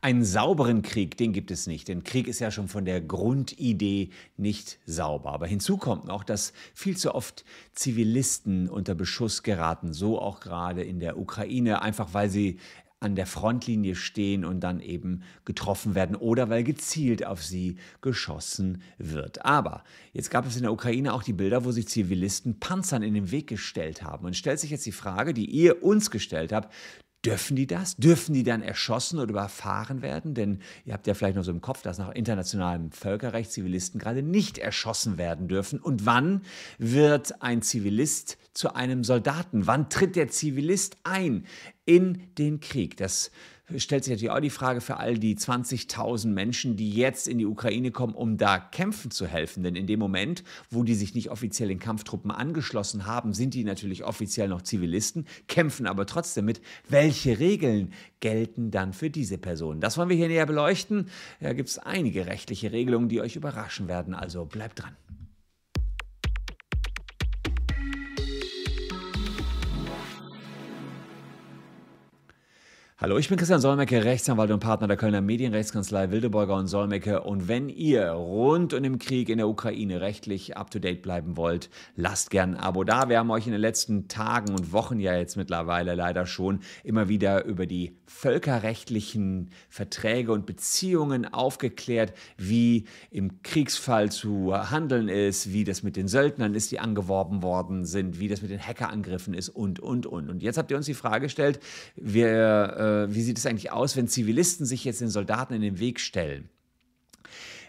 Einen sauberen Krieg, den gibt es nicht, denn Krieg ist ja schon von der Grundidee nicht sauber. Aber hinzu kommt noch, dass viel zu oft Zivilisten unter Beschuss geraten, so auch gerade in der Ukraine, einfach weil sie an der Frontlinie stehen und dann eben getroffen werden oder weil gezielt auf sie geschossen wird. Aber jetzt gab es in der Ukraine auch die Bilder, wo sich Zivilisten Panzern in den Weg gestellt haben. Und stellt sich jetzt die Frage, die ihr uns gestellt habt, Dürfen die das? Dürfen die dann erschossen oder überfahren werden? Denn ihr habt ja vielleicht noch so im Kopf, dass nach internationalem Völkerrecht Zivilisten gerade nicht erschossen werden dürfen. Und wann wird ein Zivilist zu einem Soldaten? Wann tritt der Zivilist ein in den Krieg? Das stellt sich natürlich auch die Frage für all die 20.000 Menschen, die jetzt in die Ukraine kommen, um da kämpfen zu helfen. Denn in dem Moment, wo die sich nicht offiziell den Kampftruppen angeschlossen haben, sind die natürlich offiziell noch Zivilisten, kämpfen aber trotzdem mit. Welche Regeln gelten dann für diese Personen? Das wollen wir hier näher beleuchten. Da gibt es einige rechtliche Regelungen, die euch überraschen werden. Also bleibt dran. Hallo, ich bin Christian Solmecke, Rechtsanwalt und Partner der Kölner Medienrechtskanzlei Wildeborger und Solmecke. Und wenn ihr rund um den Krieg in der Ukraine rechtlich up-to-date bleiben wollt, lasst gern ein Abo da. Wir haben euch in den letzten Tagen und Wochen ja jetzt mittlerweile leider schon immer wieder über die völkerrechtlichen Verträge und Beziehungen aufgeklärt, wie im Kriegsfall zu handeln ist, wie das mit den Söldnern ist, die angeworben worden sind, wie das mit den Hackerangriffen ist und, und, und. Und jetzt habt ihr uns die Frage gestellt, wir äh, wie sieht es eigentlich aus, wenn Zivilisten sich jetzt den Soldaten in den Weg stellen?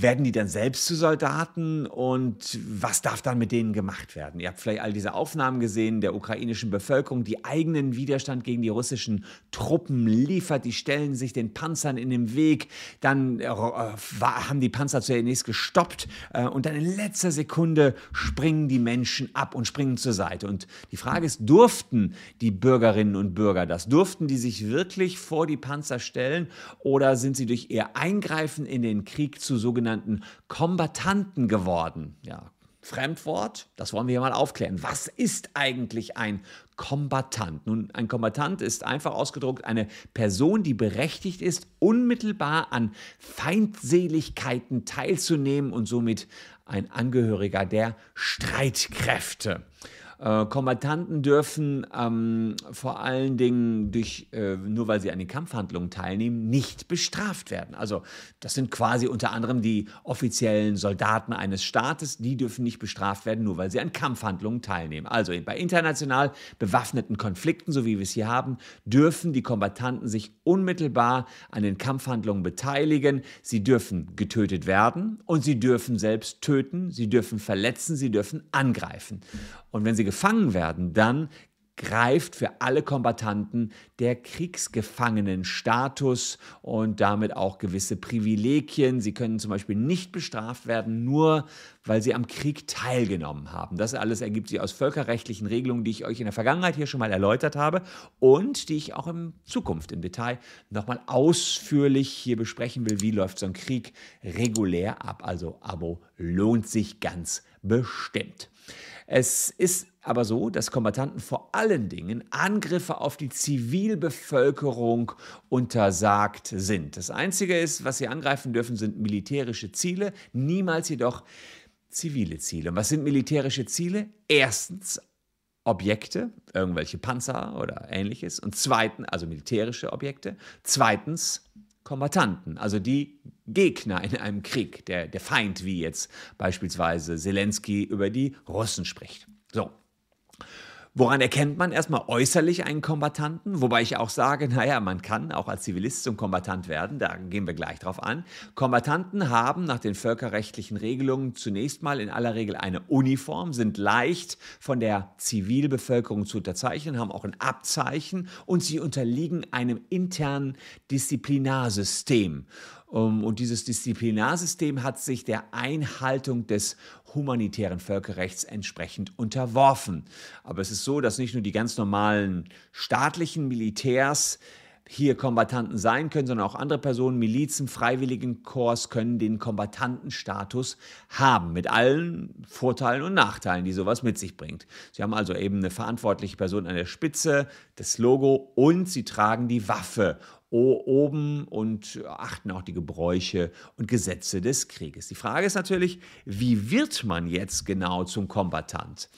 Werden die dann selbst zu Soldaten und was darf dann mit denen gemacht werden? Ihr habt vielleicht all diese Aufnahmen gesehen der ukrainischen Bevölkerung, die eigenen Widerstand gegen die russischen Truppen liefert. Die stellen sich den Panzern in den Weg. Dann äh, haben die Panzer zunächst gestoppt äh, und dann in letzter Sekunde springen die Menschen ab und springen zur Seite. Und die Frage ist, durften die Bürgerinnen und Bürger das? Durften die sich wirklich vor die Panzer stellen oder sind sie durch ihr Eingreifen in den Krieg zu sogenannten sogenannten Kombatanten geworden. Ja, Fremdwort, das wollen wir hier mal aufklären. Was ist eigentlich ein Kombatant? Nun, ein Kombatant ist einfach ausgedruckt eine Person, die berechtigt ist, unmittelbar an Feindseligkeiten teilzunehmen und somit ein Angehöriger der Streitkräfte. Äh, Kombattanten dürfen ähm, vor allen Dingen durch, äh, nur weil sie an den Kampfhandlungen teilnehmen, nicht bestraft werden. Also das sind quasi unter anderem die offiziellen Soldaten eines Staates, die dürfen nicht bestraft werden, nur weil sie an Kampfhandlungen teilnehmen. Also bei international bewaffneten Konflikten, so wie wir es hier haben, dürfen die Kombattanten sich unmittelbar an den Kampfhandlungen beteiligen. Sie dürfen getötet werden und sie dürfen selbst töten, sie dürfen verletzen, sie dürfen angreifen. Und wenn sie gefangen werden, dann greift für alle Kombattanten der Kriegsgefangenenstatus und damit auch gewisse Privilegien. Sie können zum Beispiel nicht bestraft werden, nur weil sie am Krieg teilgenommen haben. Das alles ergibt sich aus völkerrechtlichen Regelungen, die ich euch in der Vergangenheit hier schon mal erläutert habe und die ich auch in Zukunft im Detail nochmal ausführlich hier besprechen will. Wie läuft so ein Krieg regulär ab? Also Abo lohnt sich ganz bestimmt. Es ist aber so, dass Kombattanten vor allen Dingen Angriffe auf die Zivilbevölkerung untersagt sind. Das Einzige ist, was sie angreifen dürfen, sind militärische Ziele, niemals jedoch zivile Ziele. Und was sind militärische Ziele? Erstens Objekte, irgendwelche Panzer oder ähnliches. Und zweitens, also militärische Objekte. Zweitens Kombattanten, also die Gegner in einem Krieg, der, der Feind, wie jetzt beispielsweise Zelensky über die Russen spricht. So, Woran erkennt man erstmal äußerlich einen Kombatanten? Wobei ich auch sage, naja, man kann auch als Zivilist zum Kombatant werden, da gehen wir gleich drauf an. Kombatanten haben nach den völkerrechtlichen Regelungen zunächst mal in aller Regel eine Uniform, sind leicht von der Zivilbevölkerung zu unterzeichnen, haben auch ein Abzeichen und sie unterliegen einem internen Disziplinarsystem. Und dieses Disziplinarsystem hat sich der Einhaltung des humanitären Völkerrechts entsprechend unterworfen. Aber es ist so, dass nicht nur die ganz normalen staatlichen Militärs hier Kombattanten sein können, sondern auch andere Personen, Milizen, Freiwilligenkorps können den Kombattantenstatus haben, mit allen Vorteilen und Nachteilen, die sowas mit sich bringt. Sie haben also eben eine verantwortliche Person an der Spitze, das Logo und sie tragen die Waffe oben und achten auch die Gebräuche und Gesetze des Krieges. Die Frage ist natürlich, wie wird man jetzt genau zum Kombatant?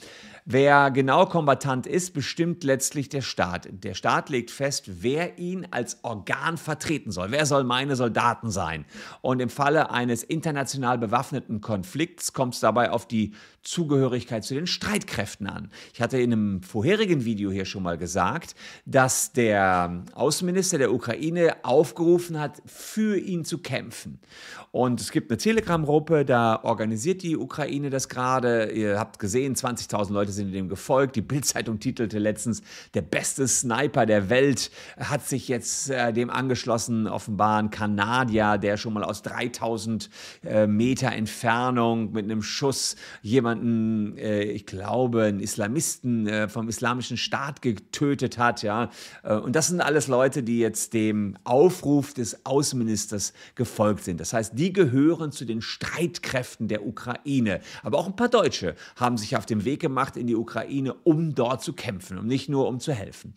Wer genau Kombatant ist, bestimmt letztlich der Staat. Der Staat legt fest, wer ihn als Organ vertreten soll. Wer soll meine Soldaten sein? Und im Falle eines international bewaffneten Konflikts kommt es dabei auf die Zugehörigkeit zu den Streitkräften an. Ich hatte in einem vorherigen Video hier schon mal gesagt, dass der Außenminister der Ukraine aufgerufen hat, für ihn zu kämpfen. Und es gibt eine Telegram-Gruppe, da organisiert die Ukraine das gerade. Ihr habt gesehen, 20.000 Leute sind dem gefolgt. Die Bildzeitung titelte letztens, der beste Sniper der Welt hat sich jetzt äh, dem angeschlossen, offenbar ein Kanadier, der schon mal aus 3000 äh, Meter Entfernung mit einem Schuss jemanden, äh, ich glaube, einen Islamisten äh, vom Islamischen Staat getötet hat. Ja? Äh, und das sind alles Leute, die jetzt dem Aufruf des Außenministers gefolgt sind. Das heißt, die gehören zu den Streitkräften der Ukraine. Aber auch ein paar Deutsche haben sich auf den Weg gemacht in die Ukraine, um dort zu kämpfen und nicht nur um zu helfen.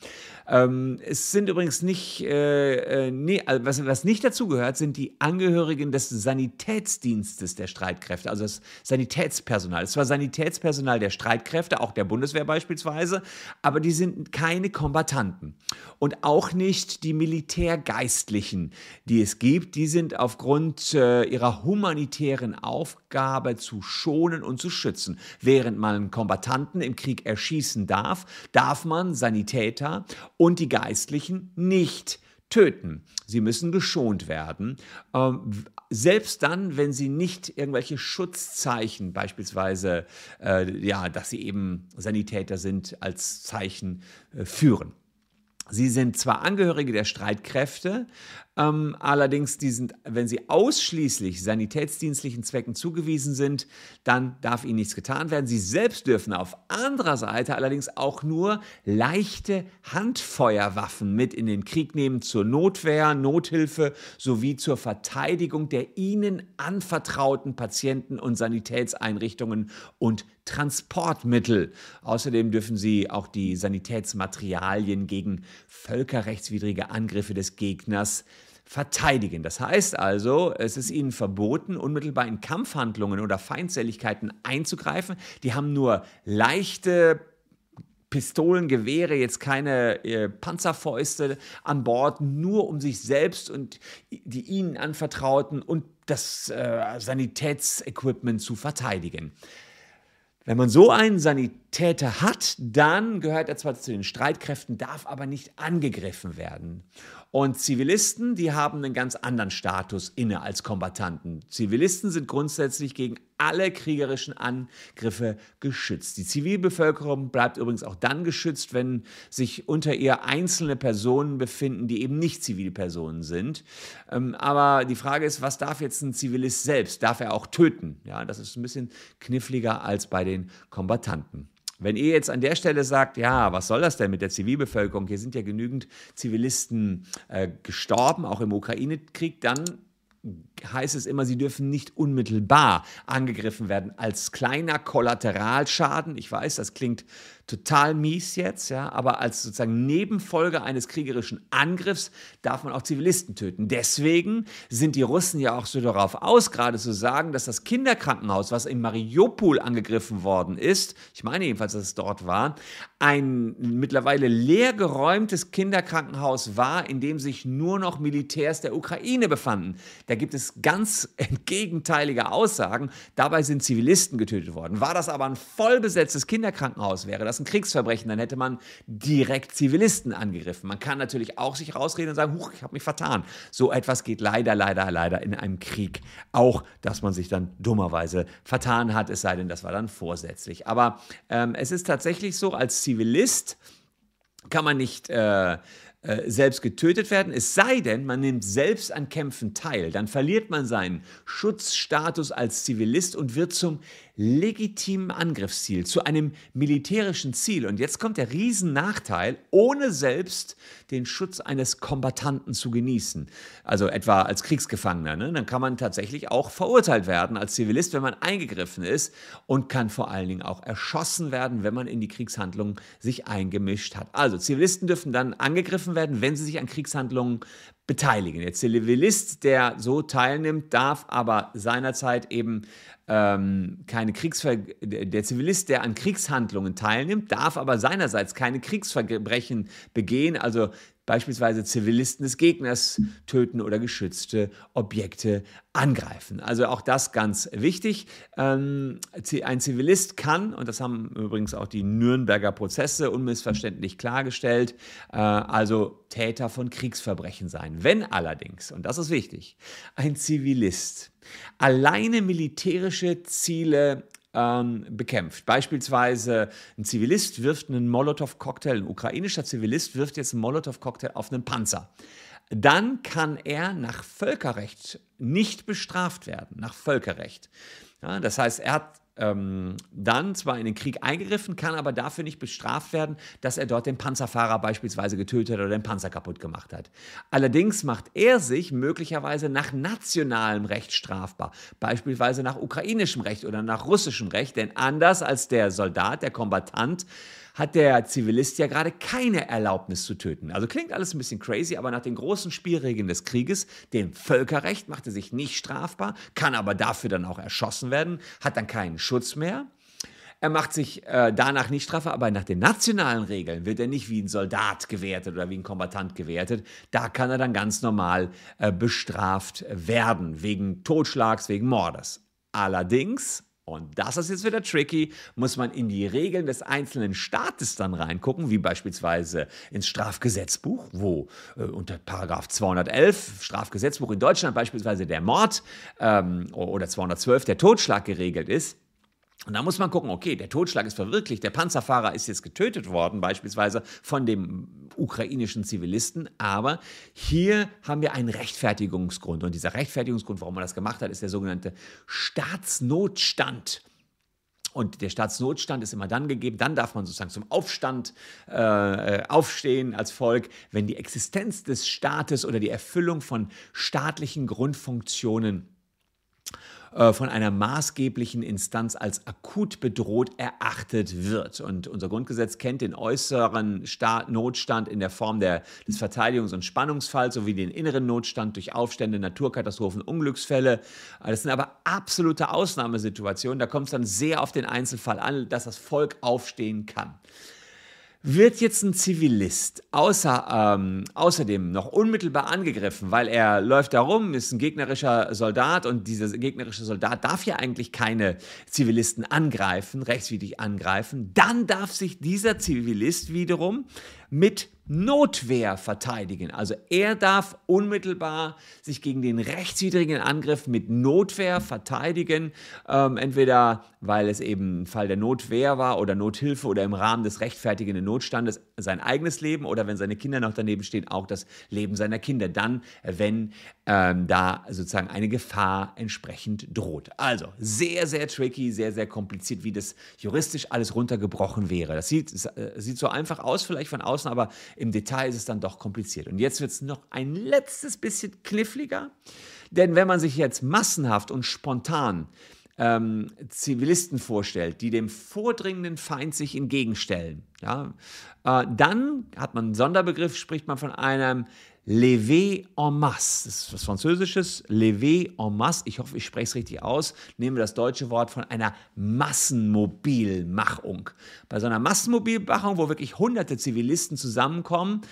Ähm, es sind übrigens nicht, äh, äh nee, also was, was nicht dazugehört, sind die Angehörigen des Sanitätsdienstes der Streitkräfte, also das Sanitätspersonal. Es war Sanitätspersonal der Streitkräfte, auch der Bundeswehr beispielsweise, aber die sind keine Kombatanten. Und auch nicht die Militärgeistlichen, die es gibt, die sind aufgrund äh, ihrer humanitären Aufgabe zu schonen und zu schützen. Während man Kombatanten im Krieg erschießen darf, darf man Sanitäter und die Geistlichen nicht töten. Sie müssen geschont werden. Ähm, selbst dann, wenn sie nicht irgendwelche Schutzzeichen, beispielsweise, äh, ja, dass sie eben Sanitäter sind, als Zeichen äh, führen. Sie sind zwar Angehörige der Streitkräfte, ähm, allerdings, die sind, wenn sie ausschließlich sanitätsdienstlichen Zwecken zugewiesen sind, dann darf ihnen nichts getan werden. Sie selbst dürfen auf anderer Seite allerdings auch nur leichte Handfeuerwaffen mit in den Krieg nehmen zur Notwehr, Nothilfe sowie zur Verteidigung der ihnen anvertrauten Patienten und Sanitätseinrichtungen und Transportmittel. Außerdem dürfen sie auch die Sanitätsmaterialien gegen völkerrechtswidrige Angriffe des Gegners verteidigen. Das heißt also, es ist ihnen verboten, unmittelbar in Kampfhandlungen oder Feindseligkeiten einzugreifen. Die haben nur leichte Pistolen, Gewehre, jetzt keine äh, Panzerfäuste an Bord, nur um sich selbst und die ihnen anvertrauten und das äh, Sanitätsequipment zu verteidigen. Wenn man so einen Sanitäter hat, dann gehört er zwar zu den Streitkräften, darf aber nicht angegriffen werden. Und Zivilisten, die haben einen ganz anderen Status inne als Kombattanten. Zivilisten sind grundsätzlich gegen alle kriegerischen Angriffe geschützt. Die Zivilbevölkerung bleibt übrigens auch dann geschützt, wenn sich unter ihr einzelne Personen befinden, die eben nicht Zivilpersonen sind. Ähm, aber die Frage ist, was darf jetzt ein Zivilist selbst? Darf er auch töten? Ja, das ist ein bisschen kniffliger als bei den Kombattanten. Wenn ihr jetzt an der Stelle sagt, ja, was soll das denn mit der Zivilbevölkerung? Hier sind ja genügend Zivilisten äh, gestorben, auch im Ukraine-Krieg, dann heißt es immer, sie dürfen nicht unmittelbar angegriffen werden als kleiner Kollateralschaden. Ich weiß, das klingt total mies jetzt, ja, aber als sozusagen Nebenfolge eines kriegerischen Angriffs darf man auch Zivilisten töten. Deswegen sind die Russen ja auch so darauf aus, gerade zu sagen, dass das Kinderkrankenhaus, was in Mariupol angegriffen worden ist, ich meine jedenfalls, dass es dort war, ein mittlerweile leergeräumtes Kinderkrankenhaus war, in dem sich nur noch Militärs der Ukraine befanden. Da gibt es ganz entgegenteilige Aussagen. Dabei sind Zivilisten getötet worden. War das aber ein vollbesetztes Kinderkrankenhaus, wäre das ein Kriegsverbrechen, dann hätte man direkt Zivilisten angegriffen. Man kann natürlich auch sich rausreden und sagen, huch, ich habe mich vertan. So etwas geht leider, leider, leider in einem Krieg auch, dass man sich dann dummerweise vertan hat, es sei denn, das war dann vorsätzlich. Aber ähm, es ist tatsächlich so, als Zivilist kann man nicht äh, äh, selbst getötet werden, es sei denn, man nimmt selbst an Kämpfen teil. Dann verliert man seinen Schutzstatus als Zivilist und wird zum legitimen Angriffsziel, zu einem militärischen Ziel. Und jetzt kommt der Riesennachteil, ohne selbst den Schutz eines Kombattanten zu genießen. Also etwa als Kriegsgefangener. Ne? Dann kann man tatsächlich auch verurteilt werden als Zivilist, wenn man eingegriffen ist und kann vor allen Dingen auch erschossen werden, wenn man in die Kriegshandlungen sich eingemischt hat. Also Zivilisten dürfen dann angegriffen werden, wenn sie sich an Kriegshandlungen beteiligen. Der Zivilist, der so teilnimmt, darf aber seinerzeit eben ähm, keine Kriegsver der Zivilist, der an Kriegshandlungen teilnimmt, darf aber seinerseits keine Kriegsverbrechen begehen, also beispielsweise Zivilisten des Gegners töten oder geschützte Objekte angreifen. Also auch das ganz wichtig. Ähm, ein Zivilist kann, und das haben übrigens auch die Nürnberger Prozesse unmissverständlich klargestellt, äh, also Täter von Kriegsverbrechen sein. Wenn allerdings, und das ist wichtig, ein Zivilist alleine militärische Ziele ähm, bekämpft. Beispielsweise ein Zivilist wirft einen Molotow-Cocktail, ein ukrainischer Zivilist wirft jetzt einen Molotow-Cocktail auf einen Panzer. Dann kann er nach Völkerrecht nicht bestraft werden, nach Völkerrecht. Ja, das heißt, er hat ähm, dann zwar in den Krieg eingegriffen, kann aber dafür nicht bestraft werden, dass er dort den Panzerfahrer beispielsweise getötet oder den Panzer kaputt gemacht hat. Allerdings macht er sich möglicherweise nach nationalem Recht strafbar, beispielsweise nach ukrainischem Recht oder nach russischem Recht, denn anders als der Soldat, der Kombatant, hat der Zivilist ja gerade keine Erlaubnis zu töten. Also klingt alles ein bisschen crazy, aber nach den großen Spielregeln des Krieges, dem Völkerrecht, macht er sich nicht strafbar, kann aber dafür dann auch erschossen werden, hat dann keinen Schutz mehr. Er macht sich äh, danach nicht strafbar, aber nach den nationalen Regeln wird er nicht wie ein Soldat gewertet oder wie ein Kombatant gewertet. Da kann er dann ganz normal äh, bestraft werden, wegen Totschlags, wegen Mordes. Allerdings und das ist jetzt wieder tricky, muss man in die Regeln des einzelnen Staates dann reingucken, wie beispielsweise ins Strafgesetzbuch, wo äh, unter Paragraph 211 Strafgesetzbuch in Deutschland beispielsweise der Mord ähm, oder 212 der Totschlag geregelt ist. Und da muss man gucken, okay, der Totschlag ist verwirklicht, der Panzerfahrer ist jetzt getötet worden, beispielsweise von dem ukrainischen Zivilisten, aber hier haben wir einen Rechtfertigungsgrund. Und dieser Rechtfertigungsgrund, warum man das gemacht hat, ist der sogenannte Staatsnotstand. Und der Staatsnotstand ist immer dann gegeben, dann darf man sozusagen zum Aufstand äh, aufstehen als Volk, wenn die Existenz des Staates oder die Erfüllung von staatlichen Grundfunktionen äh, von einer maßgeblichen Instanz als akut bedroht erachtet wird. Und unser Grundgesetz kennt den äußeren Staat Notstand in der Form der, des Verteidigungs- und Spannungsfalls sowie den inneren Notstand durch Aufstände, Naturkatastrophen, Unglücksfälle. Das sind aber absolute Ausnahmesituationen. Da kommt es dann sehr auf den Einzelfall an, dass das Volk aufstehen kann. Wird jetzt ein Zivilist außer, ähm, außerdem noch unmittelbar angegriffen, weil er läuft da rum, ist ein gegnerischer Soldat und dieser gegnerische Soldat darf ja eigentlich keine Zivilisten angreifen, rechtswidrig angreifen, dann darf sich dieser Zivilist wiederum mit Notwehr verteidigen. Also er darf unmittelbar sich gegen den rechtswidrigen Angriff mit Notwehr verteidigen, ähm, entweder weil es eben ein Fall der Notwehr war oder Nothilfe oder im Rahmen des rechtfertigenden Notstandes sein eigenes Leben oder wenn seine Kinder noch daneben stehen, auch das Leben seiner Kinder. Dann, wenn ähm, da sozusagen eine Gefahr entsprechend droht. Also sehr, sehr tricky, sehr, sehr kompliziert, wie das juristisch alles runtergebrochen wäre. Das sieht, äh, sieht so einfach aus, vielleicht von außen, aber im Detail ist es dann doch kompliziert. Und jetzt wird es noch ein letztes bisschen kniffliger, denn wenn man sich jetzt massenhaft und spontan ähm, Zivilisten vorstellt, die dem vordringenden Feind sich entgegenstellen, ja, äh, dann hat man einen Sonderbegriff, spricht man von einem Levé en masse. Das ist was Französisches. Levé en masse. Ich hoffe, ich spreche es richtig aus. Nehmen wir das deutsche Wort von einer Massenmobilmachung. Bei so einer Massenmobilmachung, wo wirklich hunderte Zivilisten zusammenkommen,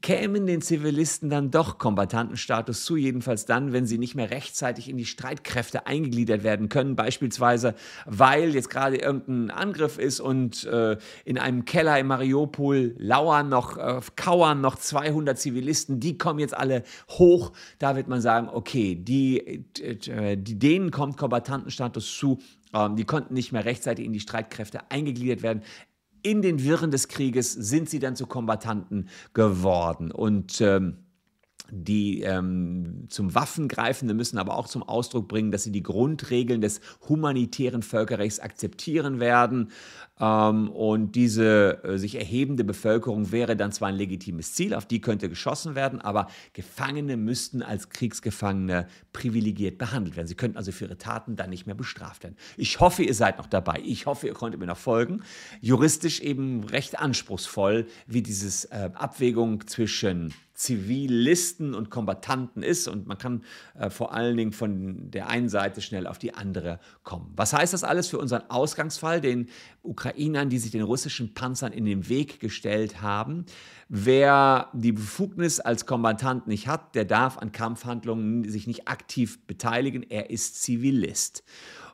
kämen den Zivilisten dann doch Kombatantenstatus zu, jedenfalls dann, wenn sie nicht mehr rechtzeitig in die Streitkräfte eingegliedert werden können, beispielsweise weil jetzt gerade irgendein Angriff ist und äh, in einem Keller in Mariupol lauern noch, äh, kauern noch 200 Zivilisten, die kommen jetzt alle hoch, da wird man sagen, okay, die, äh, die, denen kommt Kombatantenstatus zu, ähm, die konnten nicht mehr rechtzeitig in die Streitkräfte eingegliedert werden in den Wirren des Krieges sind sie dann zu Kombattanten geworden. Und ähm, die, ähm, zum Waffengreifende müssen aber auch zum Ausdruck bringen, dass sie die Grundregeln des humanitären Völkerrechts akzeptieren werden. Ähm, und diese äh, sich erhebende Bevölkerung wäre dann zwar ein legitimes Ziel, auf die könnte geschossen werden, aber Gefangene müssten als Kriegsgefangene privilegiert behandelt werden. Sie könnten also für ihre Taten dann nicht mehr bestraft werden. Ich hoffe, ihr seid noch dabei. Ich hoffe, ihr konntet mir noch folgen. Juristisch eben recht anspruchsvoll, wie diese äh, Abwägung zwischen Zivilisten und Kombattanten ist und man kann äh, vor allen Dingen von der einen Seite schnell auf die andere kommen. Was heißt das alles für unseren Ausgangsfall, den Ukrainern, die sich den russischen Panzern in den Weg gestellt haben? Wer die Befugnis als Kombattant nicht hat, der darf an Kampfhandlungen sich nicht aktiv beteiligen, er ist Zivilist.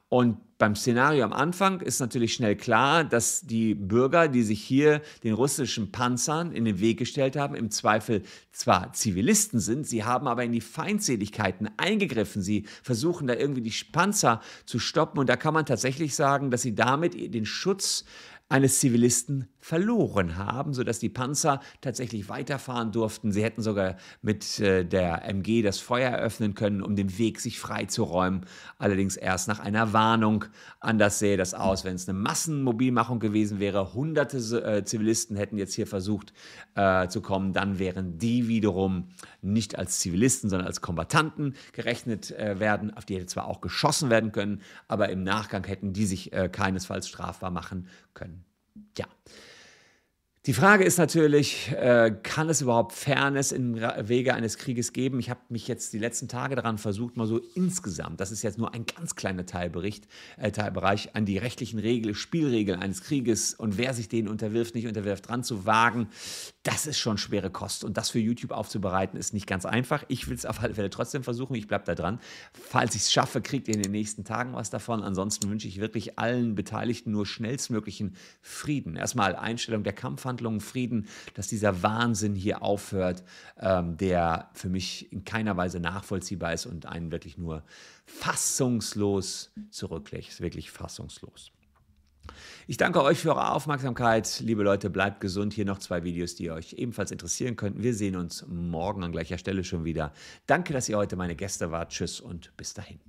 Und beim Szenario am Anfang ist natürlich schnell klar, dass die Bürger, die sich hier den russischen Panzern in den Weg gestellt haben, im Zweifel zwar Zivilisten sind, sie haben aber in die Feindseligkeiten eingegriffen. Sie versuchen da irgendwie die Panzer zu stoppen und da kann man tatsächlich sagen, dass sie damit den Schutz eines Zivilisten verloren haben, sodass die Panzer tatsächlich weiterfahren durften. Sie hätten sogar mit äh, der MG das Feuer eröffnen können, um den Weg sich freizuräumen. Allerdings erst nach einer Warnung. Anders sähe das aus, wenn es eine Massenmobilmachung gewesen wäre. Hunderte äh, Zivilisten hätten jetzt hier versucht äh, zu kommen. Dann wären die wiederum nicht als Zivilisten, sondern als Kombattanten gerechnet äh, werden. Auf die hätte zwar auch geschossen werden können, aber im Nachgang hätten die sich äh, keinesfalls strafbar machen können. Ja. Die Frage ist natürlich, äh, kann es überhaupt Fairness im Wege eines Krieges geben? Ich habe mich jetzt die letzten Tage daran versucht, mal so insgesamt, das ist jetzt nur ein ganz kleiner Teilbericht, äh, Teilbereich, an die rechtlichen Regeln, Spielregeln eines Krieges und wer sich denen unterwirft, nicht unterwirft, dran zu wagen. Das ist schon schwere Kost und das für YouTube aufzubereiten ist nicht ganz einfach. Ich will es auf alle Fälle trotzdem versuchen, ich bleibe da dran. Falls ich es schaffe, kriegt ihr in den nächsten Tagen was davon. Ansonsten wünsche ich wirklich allen Beteiligten nur schnellstmöglichen Frieden. Erstmal Einstellung der Kampfhandlung Verhandlungen Frieden, dass dieser Wahnsinn hier aufhört, ähm, der für mich in keiner Weise nachvollziehbar ist und einen wirklich nur fassungslos zurücklegt. Wirklich fassungslos. Ich danke euch für eure Aufmerksamkeit. Liebe Leute, bleibt gesund. Hier noch zwei Videos, die euch ebenfalls interessieren könnten. Wir sehen uns morgen an gleicher Stelle schon wieder. Danke, dass ihr heute meine Gäste wart. Tschüss und bis dahin.